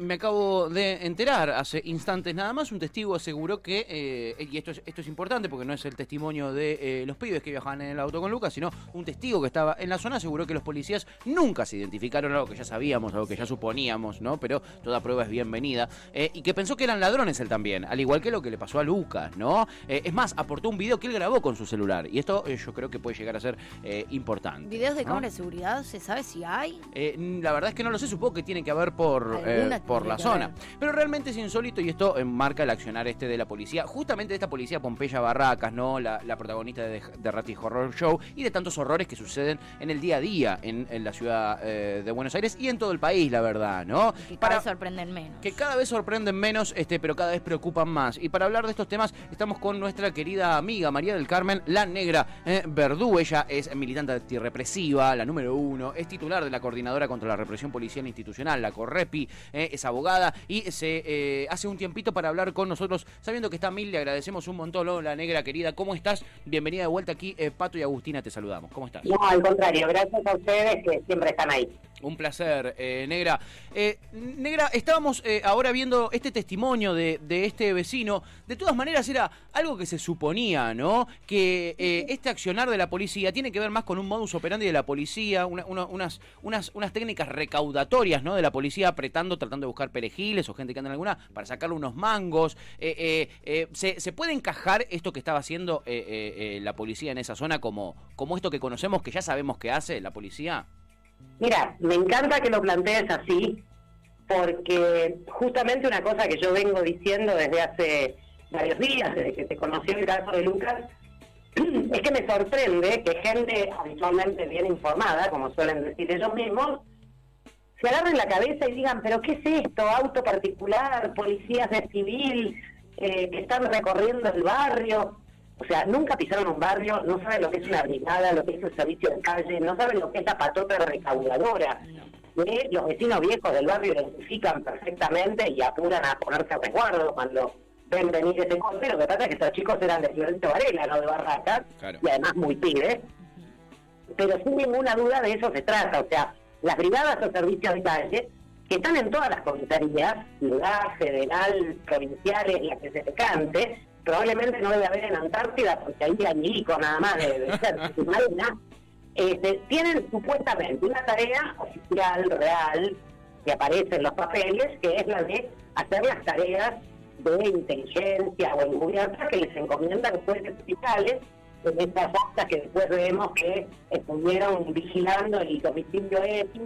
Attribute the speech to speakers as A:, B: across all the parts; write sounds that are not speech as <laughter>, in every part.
A: me acabo de enterar hace instantes nada más, un testigo aseguró que, eh, y esto es, esto es importante porque no es el testimonio de eh, los pibes que viajaban en el auto con Lucas, sino un testigo que estaba en la zona aseguró que los policías nunca se identificaron, algo que ya sabíamos, algo que ya suponíamos, ¿no? Pero toda prueba es bienvenida, eh, y que pensó que eran ladrones él también, al igual que lo que le pasó a Lucas, ¿no? es más, aportó un video que él grabó con su celular, y esto yo creo que puede llegar a ser importante.
B: ¿Videos de cámara de seguridad? ¿Se sabe si hay?
A: la verdad es que no lo sé, supongo que tiene que haber por por la zona. Pero realmente es insólito y esto marca el accionar este de la policía, justamente de esta policía Pompeya Barracas, ¿no? La, protagonista de, de Horror Show y de tantos horrores que suceden en el día a día en, la ciudad eh, de Buenos Aires y en todo el país, la verdad, ¿no?
B: Que cada vez sorprenden menos.
A: Que cada vez sorprenden menos, este, pero cada vez preocupan más. Y para hablar de estos temas estamos con nuestra querida amiga María del Carmen, la negra eh, Verdú. Ella es militante antirrepresiva, la número uno, es titular de la Coordinadora contra la Represión Policial Institucional, la CORREPI, eh, es abogada y se eh, hace un tiempito para hablar con nosotros, sabiendo que está Mil, le agradecemos un montón, la negra querida. ¿Cómo estás? Bienvenida de vuelta aquí, eh, Pato y Agustina, te saludamos. ¿Cómo estás?
C: No, al contrario, gracias a ustedes que siempre están ahí.
A: Un placer, eh, Negra. Eh, Negra, estábamos ahora viendo este testimonio de, este vecino. De todas maneras, era algo que se suponía, ¿no? Que este accionar de la policía tiene que ver más con un modus operandi de la policía, unas, unas, unas técnicas recaudatorias, ¿no? De la policía apretando, tratando de buscar perejiles o gente que anda en alguna para sacarle unos mangos. ¿se, ¿se, puede encajar esto que estaba haciendo la policía en esa zona como, como esto que conocemos, que ya sabemos que hace la policía?
C: Mira, me encanta que lo plantees así, porque justamente una cosa que yo vengo diciendo desde hace varios días, desde que se conoció el caso de Lucas, <clears throat> es que me sorprende que gente habitualmente bien informada, como suelen decir ellos mismos, se agarren la cabeza y digan, pero ¿qué es esto? Auto particular, policías de civil eh, que están recorriendo el barrio. O sea, nunca pisaron un barrio, no saben lo que es una brigada, lo que es el servicio de calle, no saben lo que es la patota recaudadora. Eh, los vecinos viejos del barrio identifican perfectamente y apuran a ponerse a resguardo cuando ven venir ese corte. Lo que pasa es que estos chicos eran de Florencio Varela, no de Barracas, y además muy pibes. Pero sin ninguna duda de eso se trata. O sea, las brigadas o servicios de calle que están en todas las comisarías, ciudad, federal, provinciales, las que se te cante, probablemente no debe haber en Antártida, porque ahí hay milico nada más de, ser submarina, este, tienen supuestamente una tarea oficial, real, que aparece en los papeles, que es la de hacer las tareas de inteligencia o encubierta que les encomiendan jueces fiscales en estas actas que después vemos que estuvieron vigilando el domicilio X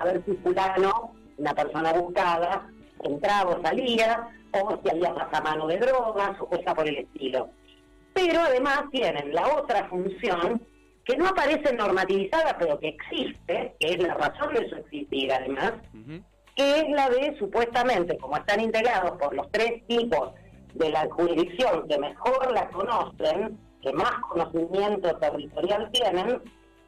C: a ver si fulano, una persona buscada, entraba o salía, o si había mano de drogas o cosas por el estilo. Pero además tienen la otra función que no aparece normativizada, pero que existe, que es la razón de su existir además, que es la de supuestamente, como están integrados por los tres tipos de la jurisdicción que mejor la conocen, que más conocimiento territorial tienen,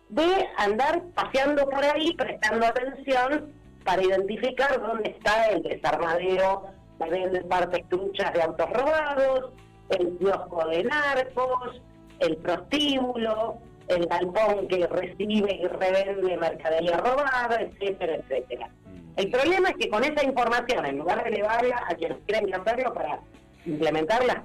C: de andar paseando por ahí, prestando atención para identificar dónde está el desarmadero venden partes truchas de autos robados, el kiosco de narcos, el prostíbulo, el galpón que recibe y revende mercadería robada, etcétera, etcétera. Mm. El problema es que con esa información, en lugar de elevarla a quienes quieren hacerlo para implementar las,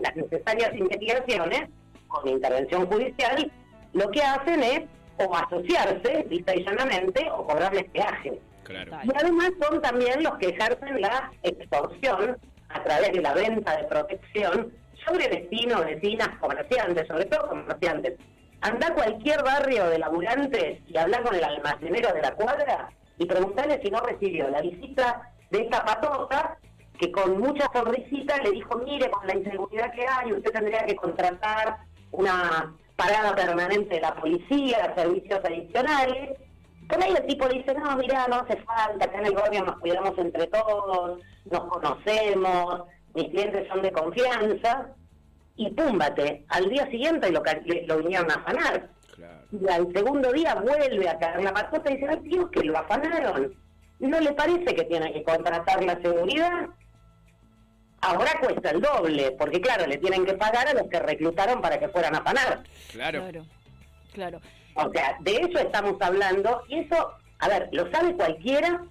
C: las necesarias investigaciones con intervención judicial, lo que hacen es o asociarse, lista y llanamente, o cobrarles peaje. Y además son también los que ejercen la extorsión a través de la venta de protección sobre vecinos, vecinas, comerciantes, sobre todo comerciantes. Anda a cualquier barrio de laburantes y habla con el almacenero de la cuadra y preguntarle si no recibió la visita de esa patota que con mucha sonrisita le dijo, mire, con la inseguridad que hay, usted tendría que contratar una parada permanente de la policía, servicios adicionales, por ahí el tipo dice, no, mira, no hace falta, acá en el barrio nos cuidamos entre todos, nos conocemos, mis clientes son de confianza, y púmbate, al día siguiente lo, lo vinieron a afanar. Y al segundo día vuelve a caer la patota y dice, ay Dios, que lo afanaron. ¿No le parece que tiene que contratar la seguridad? Ahora cuesta el doble, porque claro, le tienen que pagar a los que reclutaron para que fueran a afanar.
A: claro.
B: Claro.
C: O sea, de eso estamos hablando y eso, a ver, lo sabe cualquiera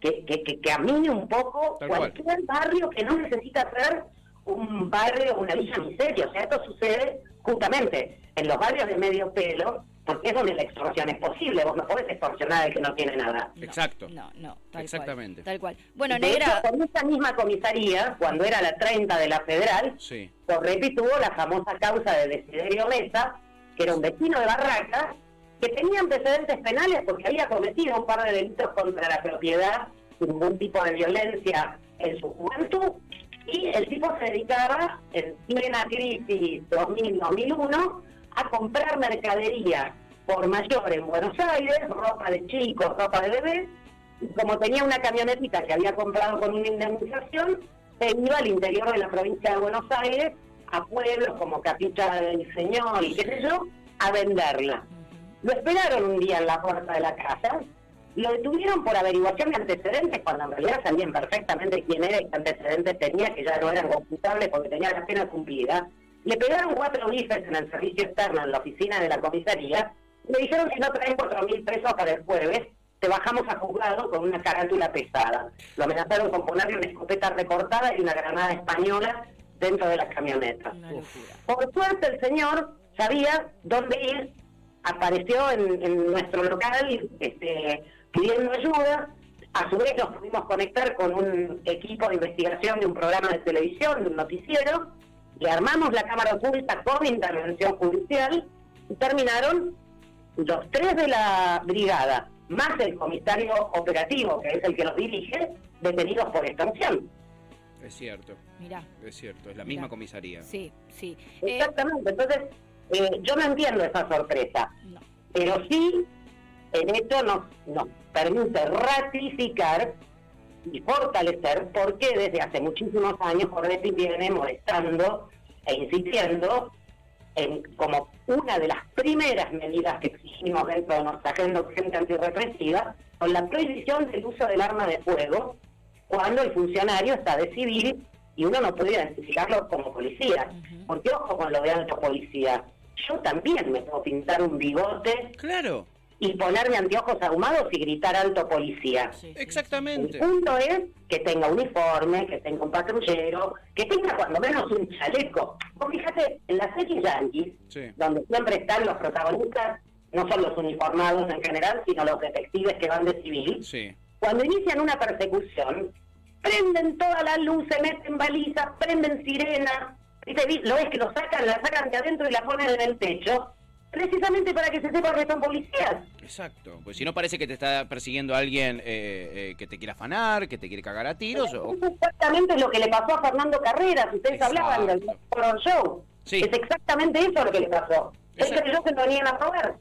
C: que, que, que camine un poco,
A: Tal cual.
C: cualquier barrio que no necesita ser un barrio, una villa miseria. O sea, esto sucede justamente en los barrios de medio pelo, porque es donde la extorsión es posible. Vos no podés extorsionar al que no tiene nada.
B: No,
A: Exacto.
B: No, no, tal
A: Exactamente.
B: Cual, tal cual. Bueno,
C: de
B: negra.
C: hecho, con esta misma comisaría, cuando era la 30 de la Federal,
A: Sí.
C: Torrepi tuvo la famosa causa de Desiderio Mesa, que era un vecino de Barraca, que tenía antecedentes penales porque había cometido un par de delitos contra la propiedad, sin ningún tipo de violencia en su juventud, y el tipo se dedicaba en plena crisis 2000-2001 a comprar mercadería por mayor en Buenos Aires, ropa de chicos, ropa de bebés, y como tenía una camionetita que había comprado con una indemnización, se iba al interior de la provincia de Buenos Aires, a pueblos como Capilla del Señor y qué sé yo, a venderla. Lo esperaron un día en la puerta de la casa, lo detuvieron por averiguación de antecedentes, cuando en realidad sabían perfectamente quién era y qué antecedentes tenía, que ya no eran computables porque tenía la pena cumplida. Le pegaron cuatro bifes en el servicio externo en la oficina de la comisaría. Le dijeron si no traes cuatro mil pesos para el jueves, te bajamos a juzgado con una carátula pesada. Lo amenazaron con ponerle una escopeta recortada y una granada española dentro de la camioneta.
B: Una locura.
C: Por suerte el señor sabía dónde ir, apareció en, en nuestro local este, pidiendo ayuda, a su vez nos pudimos conectar con un equipo de investigación de un programa de televisión, de un noticiero, le armamos la cámara oculta con intervención judicial y terminaron los tres de la brigada, más el comisario operativo, que es el que los dirige, detenidos por extorsión.
A: Es cierto.
B: Mirá.
A: Es cierto. Es la
B: Mirá.
A: misma comisaría.
B: Sí, sí. Eh,
C: Exactamente, entonces eh, yo no entiendo esa sorpresa.
B: no.
C: pero sí en esto nos, nos permite ratificar y fortalecer porque desde hace muchísimos años Cornetti viene molestando e insistiendo en como una de las primeras medidas que exigimos dentro de nuestra agenda urgente antirrepresiva con la prohibición del uso del arma de fuego cuando el funcionario está de civil y uno no puede identificarlo como policía. Porque ojo con lo de alto policía. Yo también me puedo pintar un bigote
A: Claro.
C: Y ponerme anteojos ahumados y gritar alto policía.
B: Sí, sí,
C: El
A: Exactamente.
C: punto es que tenga uniforme, que tenga un patrullero, que tenga cuando menos un chaleco. Vos fíjate, en la serie Yankees,
A: Sí.
C: donde siempre están los protagonistas, no son los uniformados en general, sino los detectives que van de civil,
A: Sí.
C: cuando inician una persecución, prenden todas las luces, meten balizas, prenden sirena, ¿viste? Vi- lo ves que lo sacan, la sacan de adentro y la ponen en el techo, precisamente para que se sepa que son policías.
A: Exacto. Pues si no parece que te está persiguiendo alguien eh, eh, que te quiere afanar, que te quiere cagar a tiros. O...
C: Es exactamente lo que le pasó a Fernando Carreras, ustedes
A: Exacto.
C: hablaban del Show.
A: Sí.
C: Es exactamente eso lo que le pasó.
A: Exacto.
C: creyó que lo venían a robar.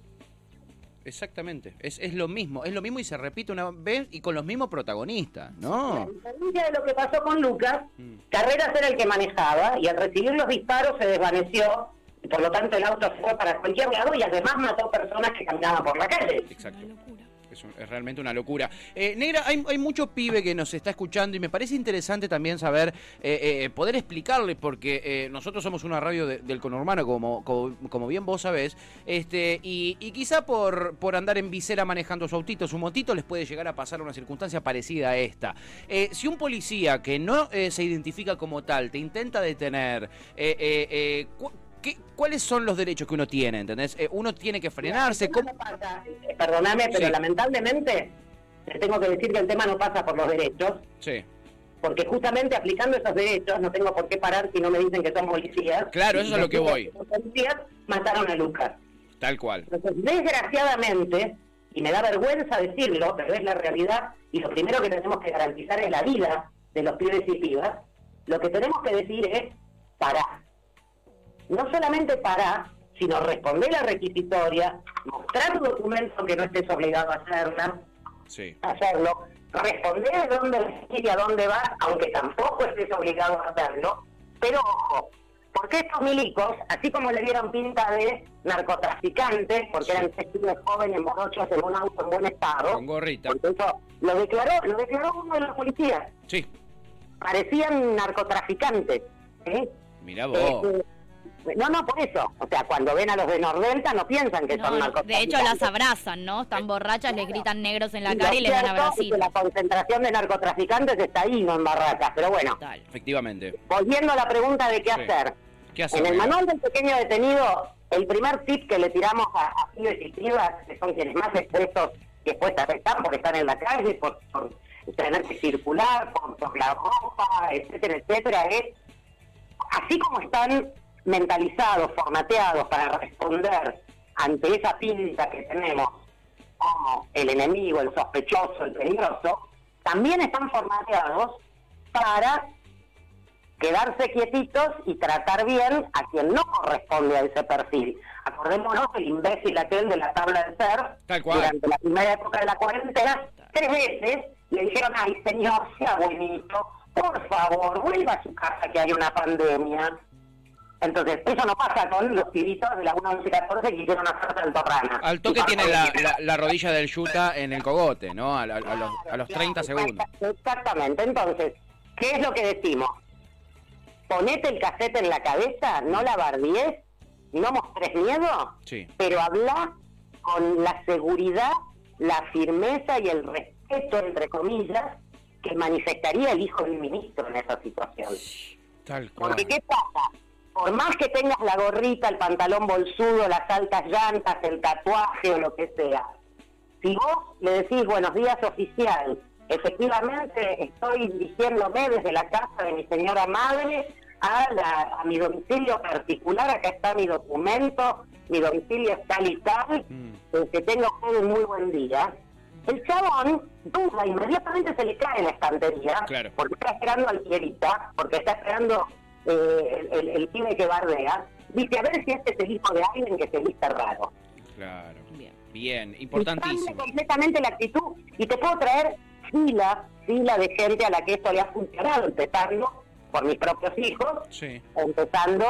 A: Exactamente. Es, es lo mismo. Es lo mismo y se repite una vez y con los mismos protagonistas, ¿no?
C: A diferencia de lo que pasó con Lucas,
A: Mm.
C: Carreras era el que manejaba y al recibir los disparos se desvaneció y por lo tanto el auto se fue para cualquier lado y además mató personas que caminaban por la calle.
A: Exacto.
B: Una locura.
A: Es, un- es realmente una locura. Eh, Negra, hay, hay mucho pibe que nos está escuchando y me parece interesante también saber, eh, eh, poder explicarle, porque eh, nosotros somos una radio de- del conurbano, como, como, como bien vos sabés, este, y, y quizá por, por andar en visera manejando su autito, su motito, les puede llegar a pasar una circunstancia parecida a esta. Eh, si un policía que no eh, se identifica como tal te intenta detener, eh, eh, eh, cu- ¿qué- ¿cuáles son los derechos que uno tiene? ¿Entendés? Eh, uno tiene que frenarse.
C: El tema
A: ¿cómo-
C: no pasa, eh, perdóname, pero
A: Sí.
C: lamentablemente te tengo que decir que el tema no pasa por los derechos,
A: Sí.
C: porque justamente aplicando esos derechos no tengo por qué parar si no me dicen que son policías.
A: Claro, eso es a lo que voy.
C: Los policías mataron a Lucas.
A: Tal cual.
C: Entonces, desgraciadamente, y me da vergüenza decirlo, pero es la realidad, y lo primero que tenemos que garantizar es la vida de los pibes y pibas, lo que tenemos que decir es parar. No solamente parar, sino responder la requisitoria, mostrar tu documento que no estés obligado a hacerla,
A: Sí.
C: hacerlo, responder a dónde y a dónde vas, aunque tampoco estés obligado a hacerlo, pero ojo, porque estos milicos, así como le dieron pinta de narcotraficantes, porque eran testigos jóvenes morochos en un auto en buen estado,
A: Con gorrita.
C: eso lo declaró, lo declaró uno de los policías,
A: Sí.
C: parecían narcotraficantes.
A: Mirá vos.
C: Eh, No, no, por eso. O sea, cuando ven a los de Nordelta no piensan que
B: No,
C: son narcotraficantes.
B: de hecho las abrazan, ¿no? Están borrachas, les gritan negros en la
C: Y
B: cara y les dan abracitos.
C: la concentración de narcotraficantes está ahí, no en barracas. Pero bueno,
B: Total.
A: Efectivamente.
C: volviendo a la pregunta de qué
A: Sí.
C: hacer.
A: ¿Qué hacer?
C: En el manual del pequeño detenido, el primer tip que le tiramos a, a pibes y pibas, que son quienes más expuestos y expuestas están por estar en la calle, por, por tener que circular, por, por la ropa, etcétera, etcétera, es así como están mentalizados, formateados para responder ante esa pinta que tenemos como el enemigo, el sospechoso, el peligroso, también están formateados para quedarse quietitos y tratar bien a quien no corresponde a ese perfil. Acordémonos del imbécil aquel de la tabla de ser, durante la primera época de la cuarentena, tres veces le dijeron, ay señor, sea buenito, por favor, vuelva a su casa que hay una pandemia. Entonces, eso no pasa con los pibitos de la 1114 que hicieron hacer altorrana.
A: Al toque tiene la, la- la rodilla del yuta en el cogote, ¿no? A, a- a los, a los 30
C: Claro,
A: segundos.
C: exacta- Exactamente. Entonces, ¿qué es lo que decimos? Ponete el cassette en la cabeza, no la bardies, no mostres miedo,
A: Sí.
C: pero habla con la seguridad, la firmeza y el respeto, entre comillas, que manifestaría el hijo del ministro en esa situación.
A: Tal cual.
C: Porque ¿qué pasa? Por más que tengas la gorrita, el pantalón bolsudo, las altas llantas, el tatuaje o lo que sea, si vos le decís buenos días oficial, efectivamente estoy dirigiéndome desde la casa de mi señora madre a, la- a mi domicilio particular, acá está mi documento, mi domicilio es tal y tal,
A: Mm.
C: eh, que tenga usted un muy buen día. El chabón duda, inmediatamente se le cae la estantería,
A: Claro.
C: porque está esperando al pierita, porque está esperando eh, el, el, el pibe que bardea, dice, a ver si este es el hijo de alguien que se viste raro.
A: Claro.
B: Bien.
A: Bien,
C: Y cambia
A: importantísimo.
C: completamente la actitud y te puedo traer fila, fila de gente a la que esto le ha funcionado, empezando por mis propios hijos,
A: Sí.
C: empezando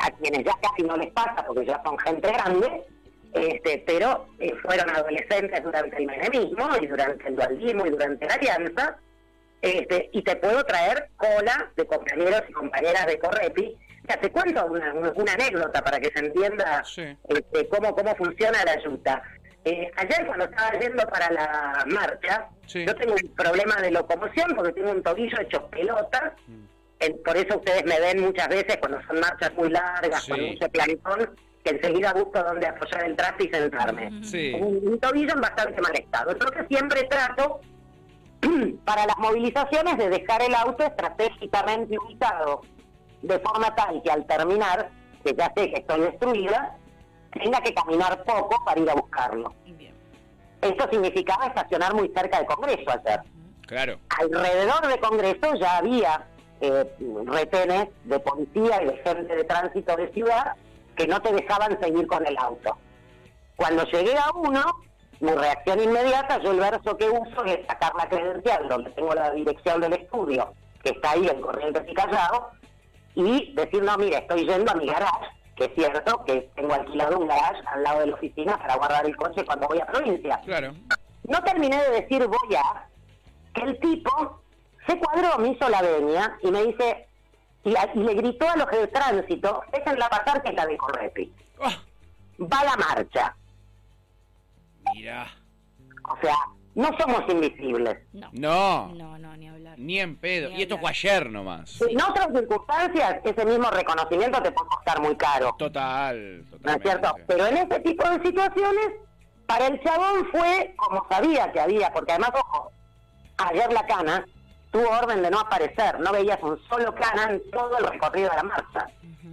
C: a quienes ya casi no les pasa porque ya son gente grande, este, pero eh, fueron adolescentes durante el menemismo y durante el dualismo y durante la alianza, este, y te puedo traer cola de compañeros y compañeras de Correpi. Ya te cuento una, una- anécdota para que se entienda
A: Sí.
C: este, cómo, cómo funciona la ayuda. Eh, ayer cuando estaba yendo para la marcha,
A: Sí.
C: yo tengo un problema de locomoción porque tengo un tobillo hecho pelota,
A: Mm.
C: por eso ustedes me ven muchas veces cuando son marchas muy largas,
A: Sí.
C: con mucho plantón, que enseguida busco dónde apoyar el traste y sentarme.
A: Sí.
C: Un, un tobillo en bastante mal estado. Entonces siempre trato <clears throat> para las movilizaciones de dejar el auto estratégicamente ubicado de forma tal que al terminar, que ya sé que estoy destruida, tenga que caminar poco para ir a buscarlo.
B: Bien.
C: Esto significaba estacionar muy cerca del Congreso ayer.
A: Claro.
C: Alrededor de Congreso ya había eh, retenes de policía y de gente de tránsito de ciudad que no te dejaban seguir con el auto. Cuando llegué a uno, mi reacción inmediata, yo el verso que uso es sacar la credencial donde tengo la dirección del estudio, que está ahí en Corrientes y Callao, y decir, no, mire, estoy yendo a mi garage, que es cierto que tengo alquilado un garage al lado de la oficina para guardar el coche cuando voy a provincia.
A: Claro.
C: No terminé de decir voy a, que el tipo se cuadró, me hizo la venia y me dice, y, a- y le gritó a los de tránsito, déjenla pasar que es la de Correpi.
A: Ah,
C: Va la marcha.
A: Mira.
C: O sea, no somos invisibles.
B: No.
A: No.
B: No, no, ni hablar.
A: Ni en pedo.
B: Ni
A: Y esto
B: hablar.
A: fue ayer nomás.
C: En otras circunstancias, ese mismo reconocimiento te puede costar muy caro.
A: Total.
C: ¿No es
A: Totalmente.
C: cierto? Pero en este tipo de situaciones, para el chabón fue como sabía que había, porque además, ojo, ayer la cana tuvo orden de no aparecer, no veías un solo cana en todo el recorrido de la marcha.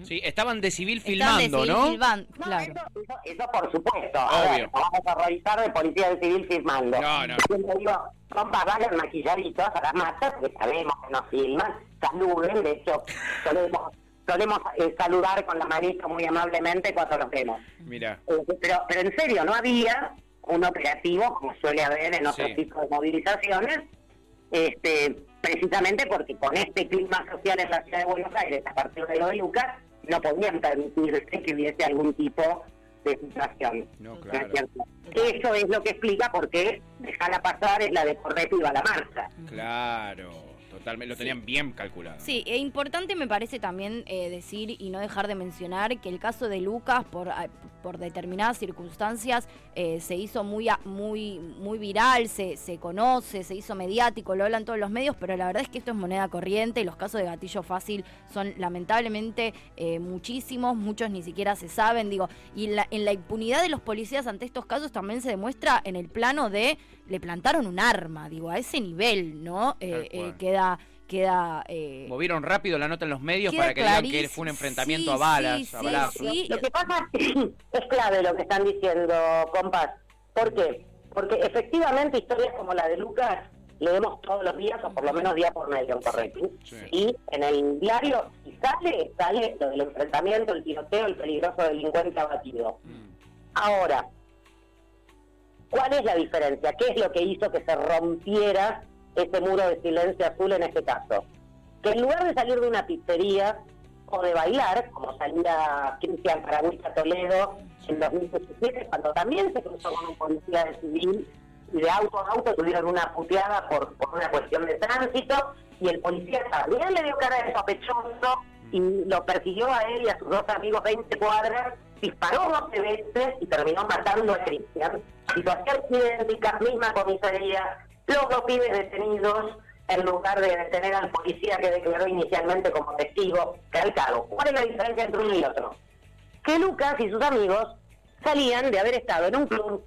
A: Sí, estaban de civil
B: de
A: filmando,
B: civil
A: ¿no?
B: filman-
C: No,
B: claro.
C: eso, eso- eso por supuesto. A
A: Obvio.
C: ver, vamos a revisar de policía de civil filmando.
A: No, no.
C: Siempre digo, compas, maquilladitos a las marchas, porque sabemos que nos filman, saluden, de hecho, solemos, solemos eh, saludar con la manito muy amablemente cuando los vemos.
A: Mira.
C: Eh, pero, pero en serio, no había un operativo como suele haber en otros
A: Sí.
C: tipos de movilizaciones, este, precisamente porque con este clima social en la ciudad de Buenos Aires, a partir de lo de Lucas, no podían permitirse que hubiese algún tipo de situación.
A: No,
C: ¿No
A: claro.
C: es? Eso es lo que explica por qué dejarla pasar es la de correr y la marcha.
A: Claro. totalmente, lo tenían bien calculado.
B: Sí, e importante me parece también eh, decir y no dejar de mencionar que el caso de Lucas, por, ah, por determinadas circunstancias, eh, se hizo muy, muy, muy viral, se, se conoce, se hizo mediático, lo hablan todos los medios, pero la verdad es que esto es moneda corriente y los casos de gatillo fácil son lamentablemente eh, muchísimos, muchos ni siquiera se saben, digo, y la- en la impunidad de los policías ante estos casos también se demuestra en el plano de le plantaron un arma, digo, a ese nivel, ¿no? Eh, queda queda eh,
A: Movieron rápido la nota en los medios para que digan que fue un enfrentamiento
B: Sí,
A: a balas,
B: sí,
A: a
B: sí.
C: Lo que pasa <clears throat> es clave lo que están diciendo, compas. ¿Por qué? Porque efectivamente historias como la de Lucas leemos todos los días, o por lo menos día por medio, correcto.
A: Sí.
C: Y en el diario, si sale, sale lo del enfrentamiento, el tiroteo, el peligroso delincuente abatido.
A: Mm.
C: Ahora, ¿cuál es la diferencia? ¿Qué es lo que hizo que se rompiera ese muro de silencio azul en este caso? Que en lugar de salir de una pizzería o de bailar, como salía Cristian Paraguita Toledo en 2017, cuando también se cruzó con un policía de civil y de auto a auto tuvieron una puteada por, por una cuestión de tránsito y el policía también le dio cara de sospechoso y lo persiguió a él y a sus dos amigos 20 cuadras, disparó 12 veces y terminó matando a Cristian. Situación idéntica, misma comisaría, los dos pibes detenidos en lugar de detener al policía que declaró inicialmente como testigo calcado. ¿Cuál es la diferencia entre uno y otro? Que Lucas y sus amigos salían de haber estado en un club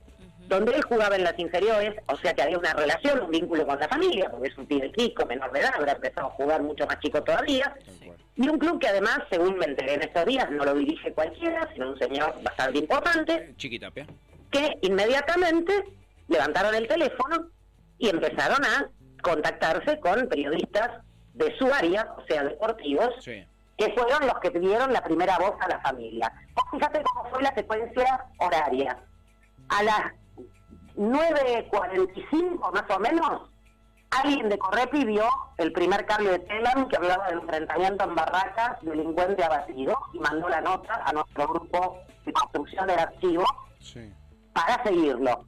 C: donde él jugaba en las inferiores, o sea que había una relación, un vínculo con la familia, porque es un pibe chico, menor de edad, habrá empezado a jugar mucho más chico todavía, y un club que además, según me enteré en estos días, no lo dirige cualquiera, sino un señor bastante importante,
A: Chiquitapia.
C: que inmediatamente levantaron el teléfono y empezaron a contactarse con periodistas de su área, o sea, deportivos,
A: Sí.
C: que fueron los que dieron la primera voz a la familia. Fíjate cómo fue la secuencia horaria. A las 9.45 más o menos, alguien de Correpi vio el primer cable de Telam que hablaba del enfrentamiento en Barracas, delincuente abatido, y mandó la nota a nuestro grupo de construcción del archivo
A: Sí.
C: para seguirlo.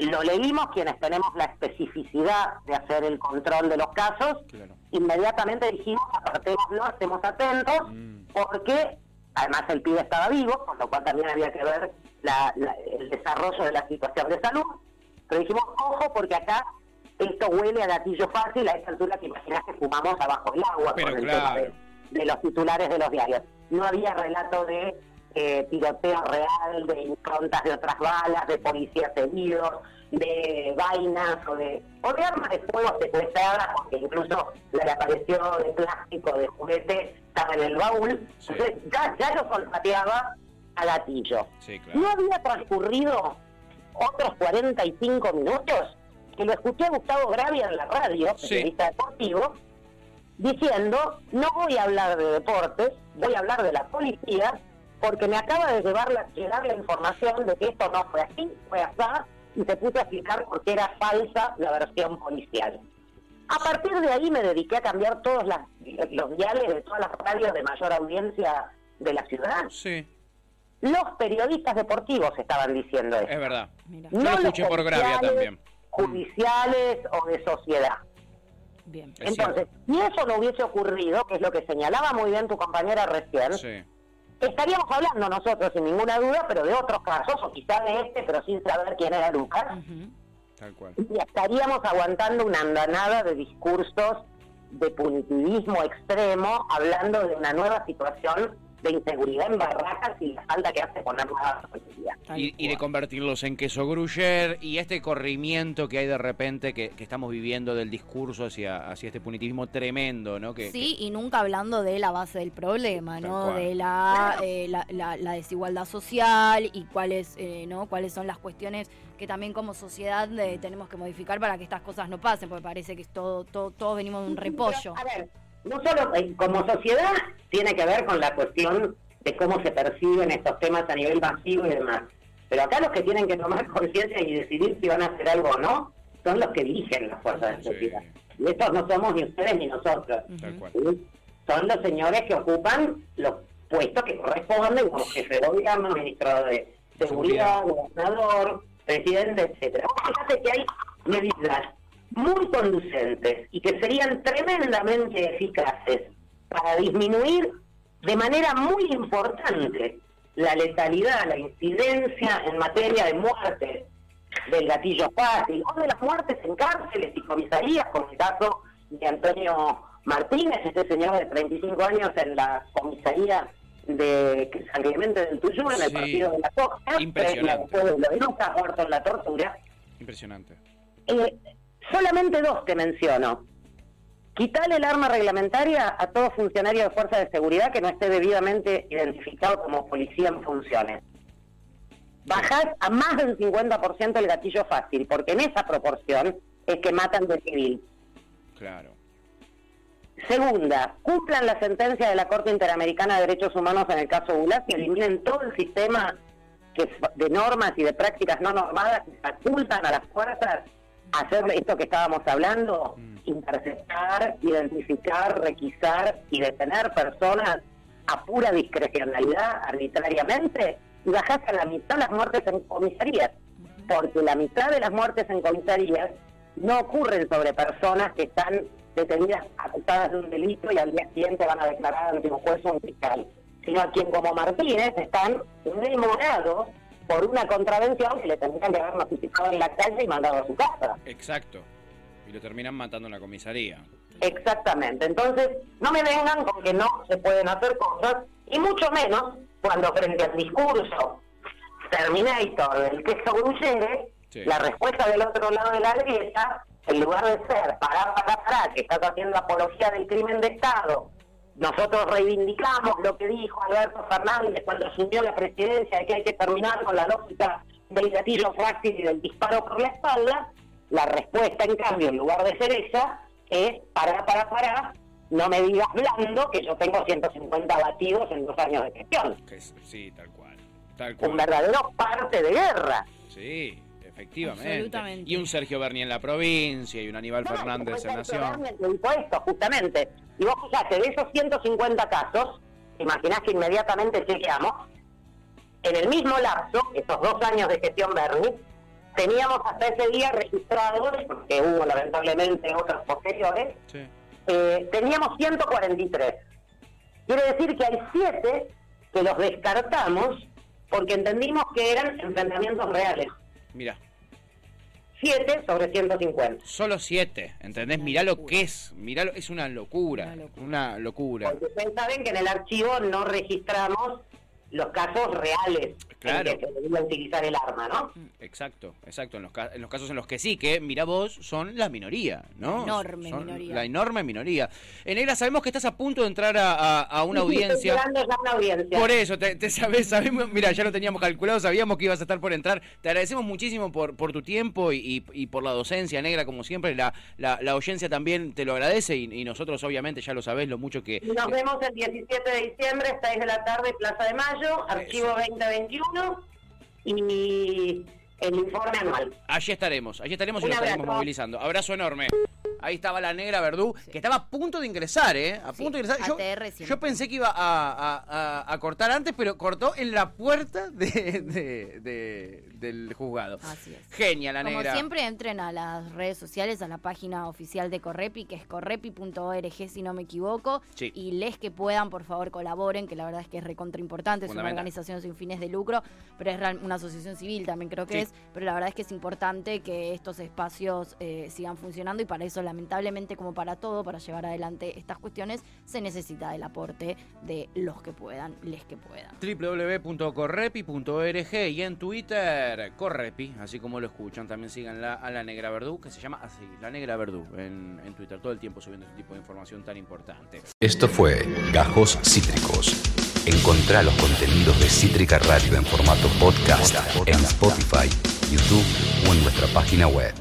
C: Lo leímos quienes tenemos la especificidad de hacer el control de los casos.
A: Claro.
C: Inmediatamente dijimos, apartémoslo, estemos atentos,
A: Mm.
C: porque además el pibe estaba vivo, con lo cual también había que ver la- la- el desarrollo de la situación de salud. Pero dijimos, ojo, porque acá esto huele a gatillo fácil a esta altura que imaginas que fumamos abajo del agua
A: Pero
C: con el
A: claro.
C: tema de, de los titulares de los diarios. No había relato de eh, tiroteo real, de improntas de otras balas, de policías heridos, de vainas o de, o de armas de fuego secuestradas, porque incluso la que apareció de plástico, de juguete, estaba en el baúl.
A: Sí.
C: Entonces ya, ya lo colpateaba a gatillo.
A: Sí, claro.
C: No había transcurrido otros 45 minutos que lo escuché a Gustavo Gravia en la radio,
A: Sí.
C: periodista deportivo, diciendo, no voy a hablar de deportes, voy a hablar de la policía, porque me acaba de llevar la, llegar la información de que esto no fue así, fue así, y se puso a explicar por qué era falsa la versión policial. A partir de ahí me dediqué a cambiar todos las, los diales de todas las radios de mayor audiencia de la ciudad.
A: Sí,
C: Los periodistas deportivos estaban diciendo eso.
A: es verdad.
B: Mira,
A: Yo lo
C: los
A: escuché por Gravia también.
C: Judiciales o de sociedad.
B: bien.
A: Es
C: Entonces, si eso no hubiese ocurrido, que es lo que señalaba muy bien tu compañera recién,
A: Sí.
C: Estaríamos hablando nosotros sin ninguna duda, pero de otros casos, o quizá de este, pero sin saber quién era Lucas.
A: Tal cual.
C: y estaríamos aguantando una andanada de discursos de punitivismo extremo, hablando de una nueva situación de inseguridad en barracas y la falta que hace poner la
A: Y, y de convertirlos en queso gruyer y este corrimiento que hay de repente que, que estamos viviendo del discurso hacia, hacia este punitivismo tremendo, ¿no? Que,
B: Sí, y nunca hablando de la base del problema, ¿no?
A: cual.
B: De la, eh, la, la- la desigualdad social y cuáles, eh, ¿no? Cuáles son las cuestiones que también como sociedad eh, tenemos que modificar para que estas cosas no pasen, porque parece que es todo, todo, todos venimos de un repollo.
C: Pero, a ver, no solo eh, como sociedad tiene que ver con la cuestión de cómo se perciben estos temas a nivel masivo y demás. Pero acá los que tienen que tomar <laughs> conciencia y decidir si van a hacer algo o no son los que dirigen las fuerzas de
A: Sí.
C: seguridad. Y estos no somos ni ustedes ni nosotros. ¿sí? Son los señores que ocupan los puestos que corresponden como jefe de gobierno, ministro de seguridad, gobernador, presidente, etcétera. Fíjate que hay medidas muy conducentes y que serían tremendamente eficaces para disminuir de manera muy importante la letalidad, la incidencia en materia de muertes del gatillo fácil o de las muertes en cárceles y comisarías, como el caso de Antonio Martínez, este señor de 35 años en la comisaría de San Clemente del Tuyú, en el partido de la Costa,
A: Impresionante.
C: de muerto en la tortura.
A: Impresionante.
C: Eh, solamente dos te menciono. Quitarle el arma reglamentaria a todo funcionario de fuerza de seguridad que no esté debidamente identificado como policía en funciones. Bajás a más del 50% el gatillo fácil, porque en esa proporción es que matan de civil.
A: Claro.
C: Segunda, cumplan la sentencia de la Corte Interamericana de Derechos Humanos en el caso Bulat y eliminen todo el sistema que de normas y de prácticas no normadas que facultan a las fuerzas hacer esto que estábamos hablando, interceptar, identificar, requisar y detener personas a pura discrecionalidad, arbitrariamente, y bajás a la mitad las muertes en comisarías, porque la mitad de las muertes en comisarías no ocurren sobre personas que están detenidas acusadas de un delito y al día siguiente van a declarar ante un juez o un fiscal, sino a quien como Martínez están demorados por una contravención que le tendrían que haber notificado en la calle y mandado a su casa.
A: Exacto. Y lo terminan matando en la comisaría.
C: Exactamente. Entonces, no me vengan con que no se pueden hacer cosas, y mucho menos cuando frente al discurso Terminator del queso gruyere,
A: Sí.
C: la respuesta del otro lado de la grieta, en lugar de ser pará, pará, pará, que estás haciendo apología del crimen de Estado, nosotros reivindicamos lo que dijo Alberto Fernández cuando asumió la presidencia de que hay que terminar con la lógica del gatillo frágil y del disparo por la espalda, la respuesta, en cambio, en lugar de ser esa, es pará, pará, pará, no me digas blando que yo tengo 150 batidos en dos años de gestión.
A: Sí, tal cual. Tal
C: Un verdadero parte de guerra.
A: Sí, efectivamente.
B: Absolutamente.
A: Y un Sergio Berni en la provincia y un Aníbal
C: No,
A: Fernández en Nación.
C: Esto, justamente. Y vos fijate, de esos 150 casos, imaginás que inmediatamente chequeamos, en el mismo lapso, esos dos años de gestión Berni, teníamos hasta ese día registrados, porque hubo lamentablemente otros posteriores,
A: Sí.
C: eh, teníamos 143. Quiere decir que hay siete que los descartamos porque entendimos que eran enfrentamientos reales.
A: Mira,
C: 7 sobre 150.
A: solo siete, ¿entendés? Mirá lo que es, mirá lo, es una locura,
B: Una locura.
A: una locura.
C: Porque ustedes saben que en el archivo no registramos los casos reales
A: Claro.
C: en que se debía utilizar el arma, ¿no?
A: Exacto, exacto. En los, ca- en los casos en los que sí, que, mira vos, son la minoría, ¿no?
B: Enorme
A: Son
B: minoría.
A: La enorme minoría. En Negra, sabemos que estás a punto de entrar a, a- a una
C: Sí, Estoy
A: audiencia.
C: esperando ya una audiencia.
A: Por eso, te, te sabes, sabemos, mira, ya lo teníamos calculado, sabíamos que ibas a estar por entrar. Te agradecemos muchísimo por, por tu tiempo y, y- y por la docencia negra, como siempre. La, la, la audiencia también te lo agradece y, y nosotros, obviamente, ya lo sabés, lo mucho que.
C: Nos
A: que-
C: vemos el 17 de diciembre, 6 de la tarde, Plaza de Mayo, archivo 2021 y el informe anual.
A: Allí estaremos, allí estaremos y
C: Un
A: nos estaremos movilizando. Abrazo enorme. Ahí estaba la negra Verdú, que estaba a punto de ingresar, ¿eh? A
B: Sí,
A: punto de ingresar. Yo,
B: ATR siempre.
A: yo pensé que iba a, a- a- a cortar antes, pero cortó en la puerta de, de- de- del juzgado.
B: Así es.
A: Genia la
B: Como
A: negra.
B: siempre, entren a las redes sociales, a la página oficial de Correpi, que es correpi.org, si no me equivoco.
A: Sí.
B: Y les que puedan, por favor, colaboren, que la verdad es que es recontra importante. Es una organización sin fines de lucro, pero es una asociación civil también creo que es. Pero la verdad es que es importante que estos espacios eh, sigan funcionando y para eso, lamentablemente, como para todo, para llevar adelante estas cuestiones, se necesita el aporte de los que puedan, les que puedan.
A: www.correpi.org y en Twitter, Correpi, así como lo escuchan, también síganla a la Negra Verdú, que se llama así, la Negra Verdú, en, en Twitter, todo el tiempo subiendo este tipo de información tan importante.
D: Esto fue Gajos Cítricos. Encontrá los contenidos de Cítrica Radio en formato podcast en Spotify, YouTube o en nuestra página web.